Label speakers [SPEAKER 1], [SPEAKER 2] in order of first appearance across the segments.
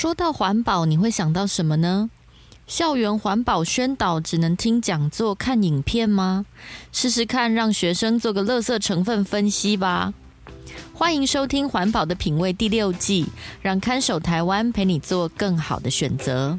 [SPEAKER 1] 说到环保，你会想到什么呢？校园环保宣导只能听讲座、看影片吗？试试看，让学生做个垃圾成分分析吧。欢迎收听《环保的品味》第六季，让看守台湾陪你做更好的选择。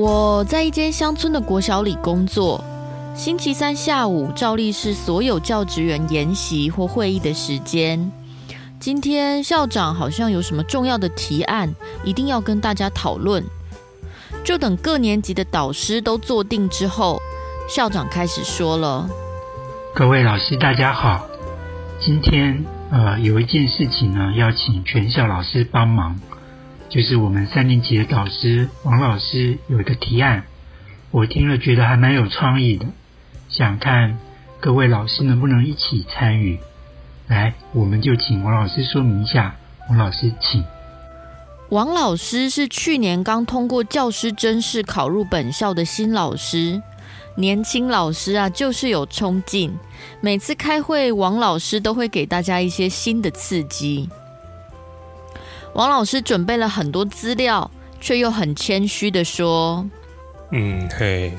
[SPEAKER 1] 我在一间乡村的国小里工作。星期三下午照例是所有教职员研习或会议的时间。今天校长好像有什么重要的提案，一定要跟大家讨论。就等各年级的导师都坐定之后，校长开始说了：“
[SPEAKER 2] 各位老师，大家好。今天呃有一件事情呢，要请全校老师帮忙。”就是我们三年级的导师王老师有一个提案，我听了觉得还蛮有创意的，想看各位老师能不能一起参与。来，我们就请王老师说明一下。王老师，请。
[SPEAKER 1] 王老师是去年刚通过教师甄试考入本校的新老师，年轻老师啊，就是有冲劲。每次开会，王老师都会给大家一些新的刺激。王老师准备了很多资料，却又很谦虚的说：“
[SPEAKER 3] 嗯，嘿，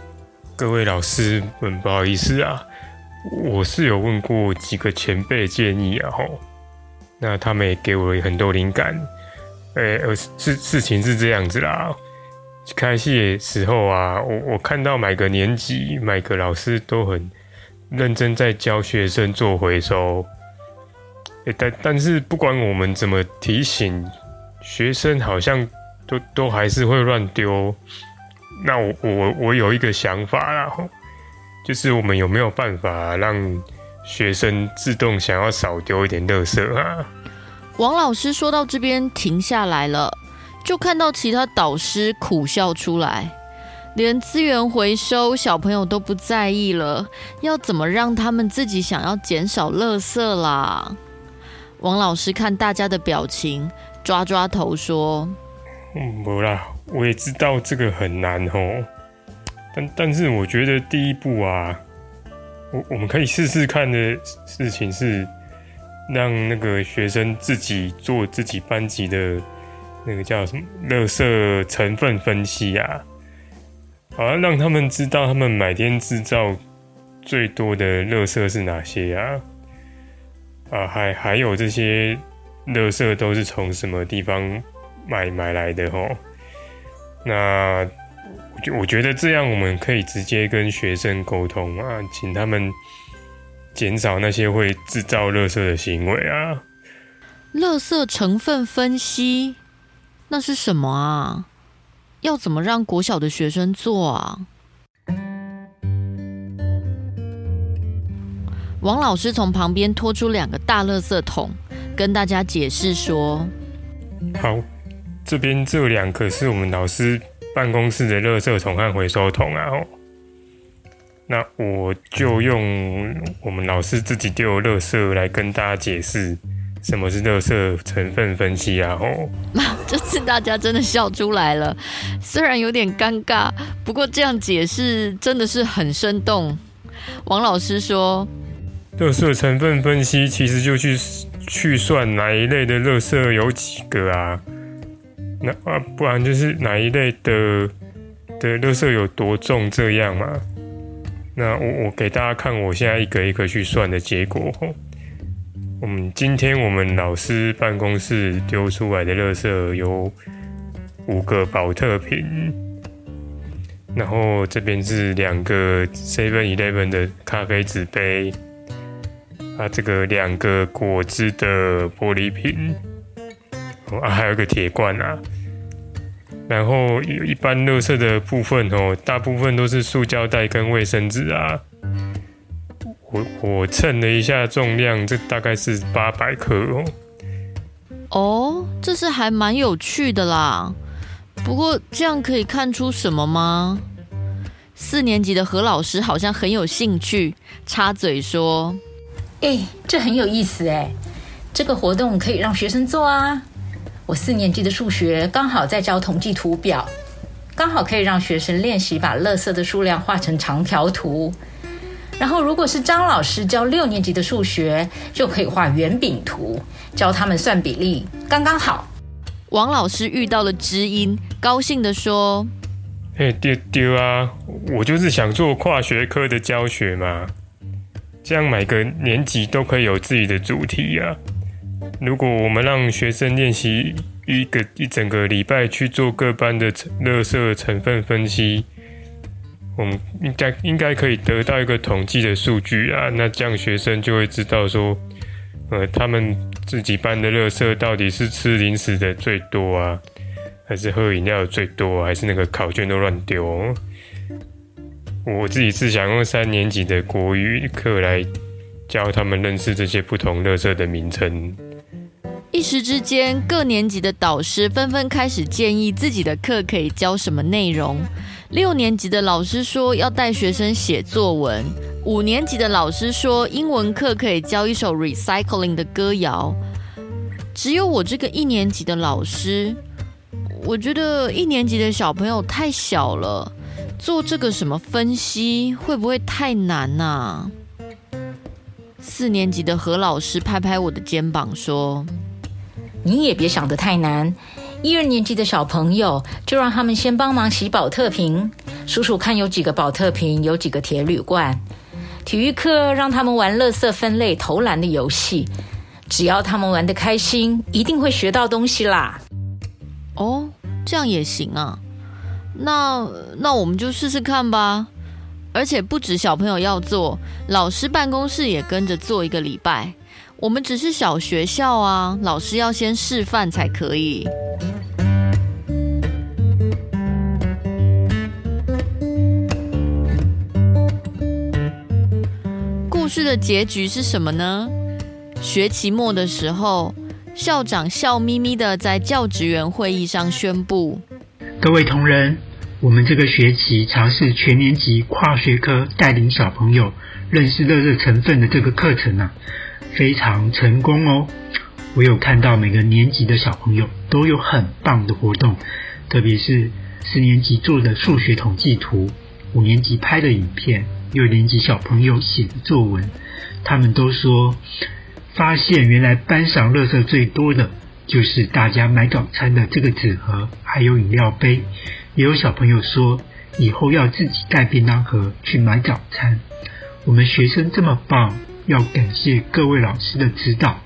[SPEAKER 3] 各位老师们，不好意思啊，我是有问过几个前辈建议啊，吼，那他们也给我很多灵感。哎，事事情是这样子啦，开戏的时候啊，我我看到每个年级、每个老师都很认真在教学生做回收，但但是不管我们怎么提醒。”学生好像都都还是会乱丢，那我我我有一个想法啦，就是我们有没有办法让学生自动想要少丢一点垃圾啊？
[SPEAKER 1] 王老师说到这边停下来了，就看到其他导师苦笑出来，连资源回收小朋友都不在意了，要怎么让他们自己想要减少垃圾啦？王老师看大家的表情。抓抓头说：“
[SPEAKER 3] 嗯，不啦，我也知道这个很难哦，但但是我觉得第一步啊，我我们可以试试看的事情是，让那个学生自己做自己班级的那个叫什么‘垃圾成分分析’啊，好像让他们知道他们每天制造最多的垃圾是哪些啊，啊，还还有这些。”垃圾都是从什么地方买买来的吼？那我我觉得这样我们可以直接跟学生沟通啊，请他们减少那些会制造垃圾的行为啊。
[SPEAKER 1] 垃圾成分分析，那是什么啊？要怎么让国小的学生做啊？王老师从旁边拖出两个大垃圾桶。跟大家解释说，
[SPEAKER 3] 好，这边这两个是我们老师办公室的垃圾桶和回收桶啊。那我就用我们老师自己丢的垃圾来跟大家解释什么是垃圾成分分析啊。哦，
[SPEAKER 1] 这次大家真的笑出来了，虽然有点尴尬，不过这样解释真的是很生动。王老师说，
[SPEAKER 3] 垃圾成分分析其实就去。去算哪一类的垃圾有几个啊？那啊，不然就是哪一类的的垃圾有多重这样嘛？那我我给大家看我现在一个一个去算的结果。我们今天我们老师办公室丢出来的垃圾有五个宝特瓶，然后这边是两个 Seven Eleven 的咖啡纸杯。啊，这个两个果汁的玻璃瓶，啊，还有个铁罐啊。然后一般垃圾的部分哦，大部分都是塑胶袋跟卫生纸啊。我我称了一下重量，这大概是八百克哦。
[SPEAKER 1] 哦，这是还蛮有趣的啦。不过这样可以看出什么吗？四年级的何老师好像很有兴趣，插嘴说：“
[SPEAKER 4] 哎，这很有意思哎，这个活动可以让学生做啊。我四年级的数学刚好在教统计图表，刚好可以让学生练习把垃圾的数量画成长条图。然后如果是张老师教六年级的数学，就可以画圆饼图，教他们算比例，刚刚好。”
[SPEAKER 1] 王老师遇到了知音，高兴地说：“
[SPEAKER 3] 嘿，丢丢啊！我就是想做跨学科的教学嘛，这样每个年级都可以有自己的主题啊。如果我们让学生练习一个一整个礼拜去做各班的垃圾成分分析，我们应该应该可以得到一个统计的数据啊。那这样学生就会知道说，呃，他们。”自己班的垃圾到底是吃零食的最多啊，还是喝饮料的最多，还是那个考卷都乱丢？我自己是想用三年级的国语课来教他们认识这些不同垃圾的名称。
[SPEAKER 1] 一时之间，各年级的导师纷纷开始建议自己的课可以教什么内容。六年级的老师说要带学生写作文。五年级的老师说，英文课可以教一首 recycling 的歌谣。只有我这个一年级的老师，我觉得一年级的小朋友太小了，做这个什么分析会不会太难呐？四年级的何老师拍拍我的肩膀说：“
[SPEAKER 4] 你也别想得太难，一二年级的小朋友就让他们先帮忙洗宝特瓶，数数看有几个宝特瓶，有几个铁铝罐。”体育课让他们玩垃圾分类投篮的游戏，只要他们玩得开心，一定会学到东西啦。
[SPEAKER 1] 哦，这样也行啊。那那我们就试试看吧。而且不止小朋友要做，老师办公室也跟着做一个礼拜。我们只是小学校啊，老师要先示范才可以。故事的结局是什么呢？学期末的时候，校长笑眯眯的在教职员会议上宣布：“
[SPEAKER 2] 各位同仁，我们这个学期尝试全年级跨学科带领小朋友认识垃圾成分的这个课程啊，非常成功哦！我有看到每个年级的小朋友都有很棒的活动，特别是四年级做的数学统计图，五年级拍的影片。”六年级小朋友写的作文，他们都说发现原来班上乐色最多的就是大家买早餐的这个纸盒，还有饮料杯。也有小朋友说以后要自己带便当盒去买早餐。我们学生这么棒，要感谢各位老师的指导。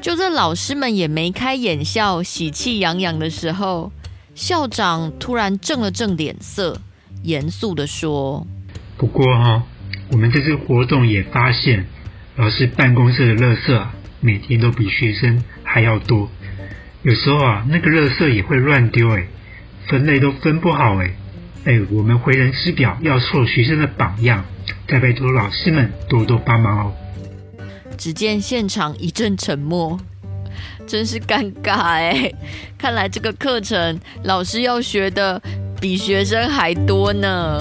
[SPEAKER 1] 就在老师们也眉开眼笑、喜气洋洋的时候，校长突然正了正脸色，严肃的说。
[SPEAKER 2] 不过哈，我们这次活动也发现，老师办公室的垃圾啊，每天都比学生还要多。有时候啊，那个垃圾也会乱丢，哎，分类都分不好，哎，哎，我们为人师表要做学生的榜样，再拜托老师们多多帮忙哦。
[SPEAKER 1] 只见现场一阵沉默，真是尴尬哎。看来这个课程老师要学的比学生还多呢。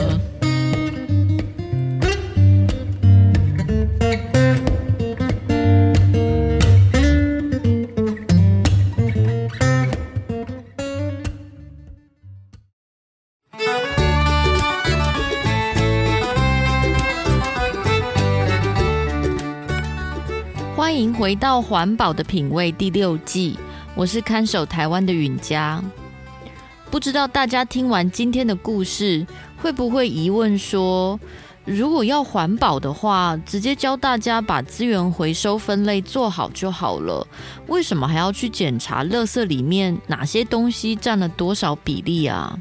[SPEAKER 1] 迎回到《环保的品味》第六季，我是看守台湾的允嘉。不知道大家听完今天的故事，会不会疑问说，如果要环保的话，直接教大家把资源回收分类做好就好了，为什么还要去检查垃圾里面哪些东西占了多少比例啊？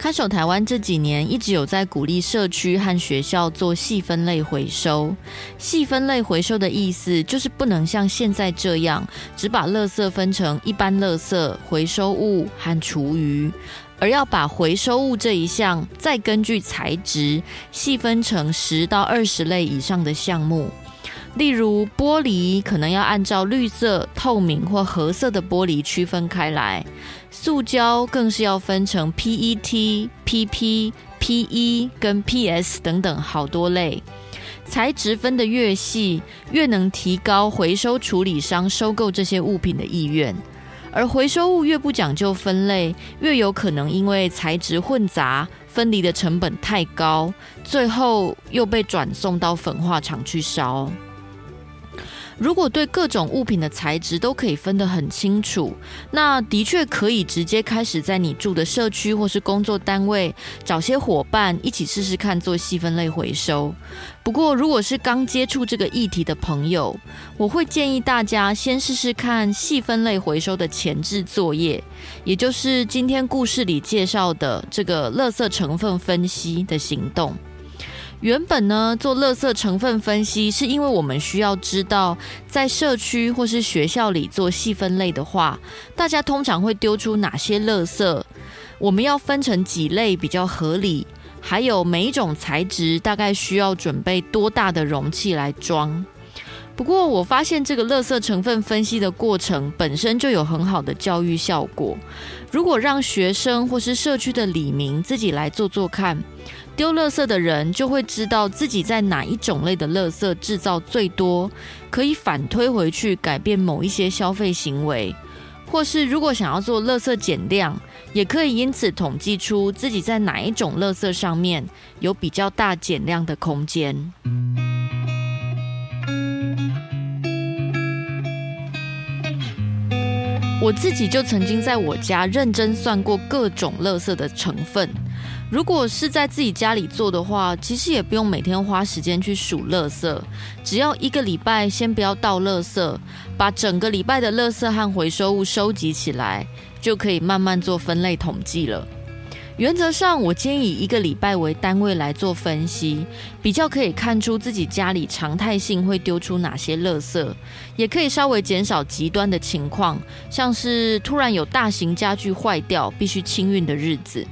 [SPEAKER 1] 看守台湾这几年一直有在鼓励社区和学校做细分类回收。细分类回收的意思就是不能像现在这样，只把垃圾分成一般垃圾、回收物和厨余，而要把回收物这一项再根据材质细分成十到二十类以上的项目。例如玻璃，可能要按照绿色、透明或褐色的玻璃区分开来；塑胶更是要分成 PET、PP、PE 跟 PS 等等好多类。材质分得越细，越能提高回收处理商收购这些物品的意愿；而回收物越不讲究分类，越有可能因为材质混杂、分离的成本太高，最后又被转送到焚化厂去烧。如果对各种物品的材质都可以分得很清楚，那的确可以直接开始在你住的社区或是工作单位找些伙伴一起试试看做细分类回收。不过，如果是刚接触这个议题的朋友，我会建议大家先试试看细分类回收的前置作业，也就是今天故事里介绍的这个垃圾成分分析的行动。原本呢，做垃圾成分分析，是因为我们需要知道，在社区或是学校里做细分类的话，大家通常会丢出哪些垃圾，我们要分成几类比较合理，还有每一种材质大概需要准备多大的容器来装。不过我发现这个垃圾成分分析的过程本身就有很好的教育效果。如果让学生或是社区的里民自己来做做看。丢垃圾的人就会知道自己在哪一种类的垃圾制造最多，可以反推回去改变某一些消费行为，或是如果想要做垃圾减量，也可以因此统计出自己在哪一种垃圾上面有比较大减量的空间。我自己就曾经在我家认真算过各种垃圾的成分。如果是在自己家里做的话，其实也不用每天花时间去数垃圾，只要一个礼拜先不要倒垃圾，把整个礼拜的垃圾和回收物收集起来，就可以慢慢做分类统计了。原则上，我建议以一个礼拜为单位来做分析，比较可以看出自己家里常态性会丢出哪些垃圾，也可以稍微减少极端的情况，像是突然有大型家具坏掉，必须清运的日子。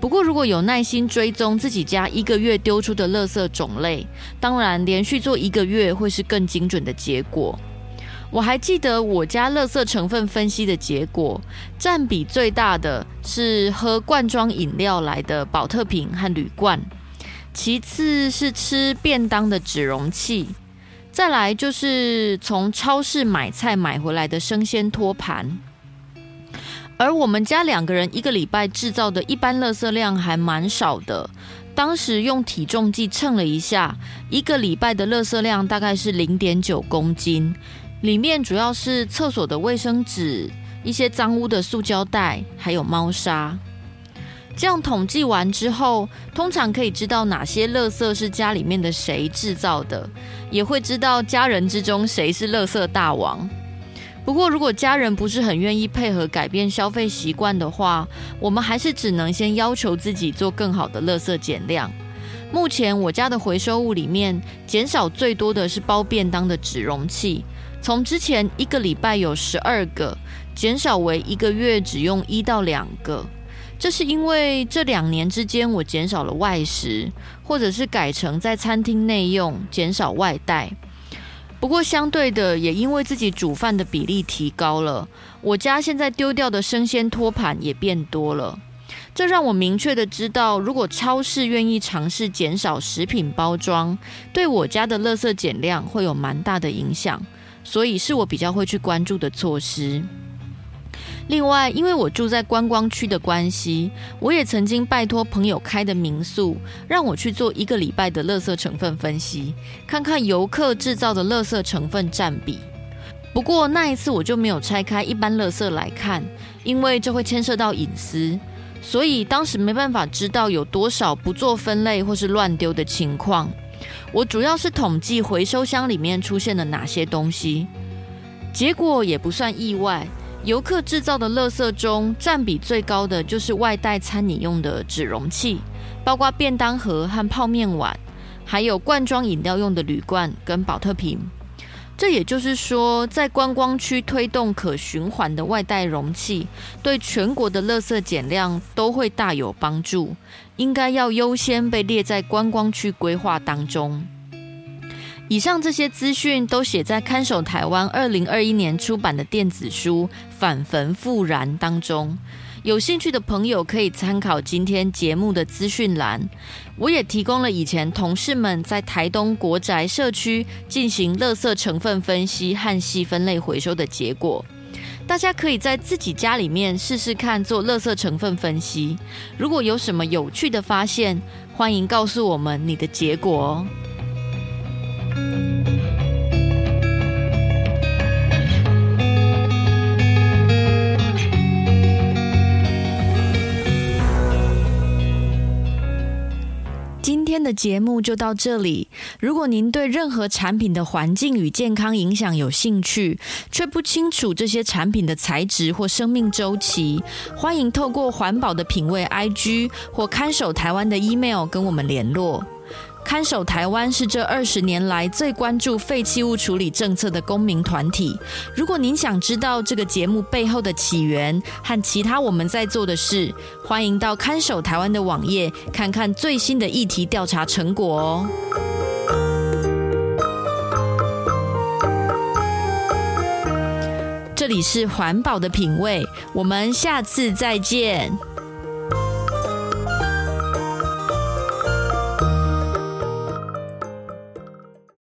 [SPEAKER 1] 不过，如果有耐心追踪自己家一个月丢出的垃圾种类，当然连续做一个月会是更精准的结果。我还记得我家垃圾成分分析的结果，占比最大的是喝罐装饮料来的宝特瓶和铝罐，其次是吃便当的纸容器，再来就是从超市买菜买回来的生鲜托盘。而我们家两个人一个礼拜制造的一般垃圾量还蛮少的，当时用体重计称了一下，一个礼拜的垃圾量大概是零点九公斤，里面主要是厕所的卫生纸、一些脏污的塑胶袋，还有猫砂。这样统计完之后，通常可以知道哪些垃圾是家里面的谁制造的，也会知道家人之中谁是垃圾大王。不过，如果家人不是很愿意配合改变消费习惯的话，我们还是只能先要求自己做更好的垃圾减量。目前我家的回收物里面，减少最多的是包便当的纸容器，从之前一个礼拜有十二个，减少为一个月只用一到两个。这是因为这两年之间我减少了外食，或者是改成在餐厅内用，减少外带。不过，相对的，也因为自己煮饭的比例提高了，我家现在丢掉的生鲜托盘也变多了。这让我明确的知道，如果超市愿意尝试减少食品包装，对我家的垃圾减量会有蛮大的影响，所以是我比较会去关注的措施。另外，因为我住在观光区的关系，我也曾经拜托朋友开的民宿，让我去做一个礼拜的垃圾成分分析，看看游客制造的垃圾成分占比。不过那一次我就没有拆开一般垃圾来看，因为这会牵涉到隐私，所以当时没办法知道有多少不做分类或是乱丢的情况。我主要是统计回收箱里面出现了哪些东西，结果也不算意外。游客制造的垃圾中，占比最高的就是外带餐饮用的纸容器，包括便当盒和泡面碗，还有罐装饮料用的铝罐跟宝特瓶。这也就是说，在观光区推动可循环的外带容器，对全国的垃圾减量都会大有帮助，应该要优先被列在观光区规划当中。以上这些资讯都写在看守台湾二零二一年出版的电子书《反焚复燃》当中，有兴趣的朋友可以参考今天节目的资讯栏。我也提供了以前同事们在台东国宅社区进行垃圾成分分析和细分类回收的结果，大家可以在自己家里面试试看做垃圾成分分析。如果有什么有趣的发现，欢迎告诉我们你的结果哦。今天的节目就到这里。如果您对任何产品的环境与健康影响有兴趣，却不清楚这些产品的材质或生命周期，欢迎透过环保的品味 IG 或看守台湾的 email 跟我们联络。看守台湾是这二十年来最关注废弃物处理政策的公民团体。如果您想知道这个节目背后的起源和其他我们在做的事，欢迎到看守台湾的网页看看最新的议题调查成果哦。这里是环保的品味，我们下次再见。